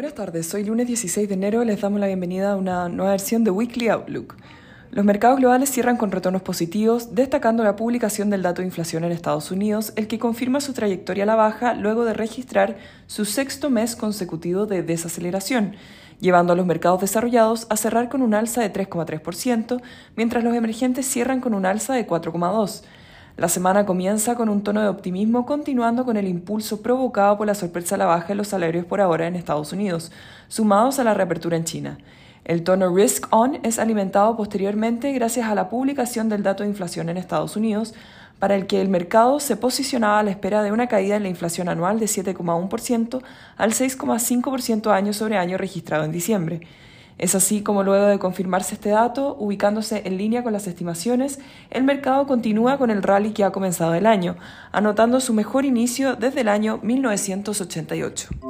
Buenas tardes, hoy lunes 16 de enero les damos la bienvenida a una nueva versión de Weekly Outlook. Los mercados globales cierran con retornos positivos, destacando la publicación del dato de inflación en Estados Unidos, el que confirma su trayectoria a la baja luego de registrar su sexto mes consecutivo de desaceleración, llevando a los mercados desarrollados a cerrar con un alza de 3,3%, mientras los emergentes cierran con un alza de 4,2%. La semana comienza con un tono de optimismo, continuando con el impulso provocado por la sorpresa a la baja de los salarios por ahora en Estados Unidos, sumados a la reapertura en China. El tono risk on es alimentado posteriormente gracias a la publicación del dato de inflación en Estados Unidos, para el que el mercado se posicionaba a la espera de una caída en la inflación anual de 7,1% al 6,5% año sobre año registrado en diciembre. Es así como luego de confirmarse este dato, ubicándose en línea con las estimaciones, el mercado continúa con el rally que ha comenzado el año, anotando su mejor inicio desde el año 1988.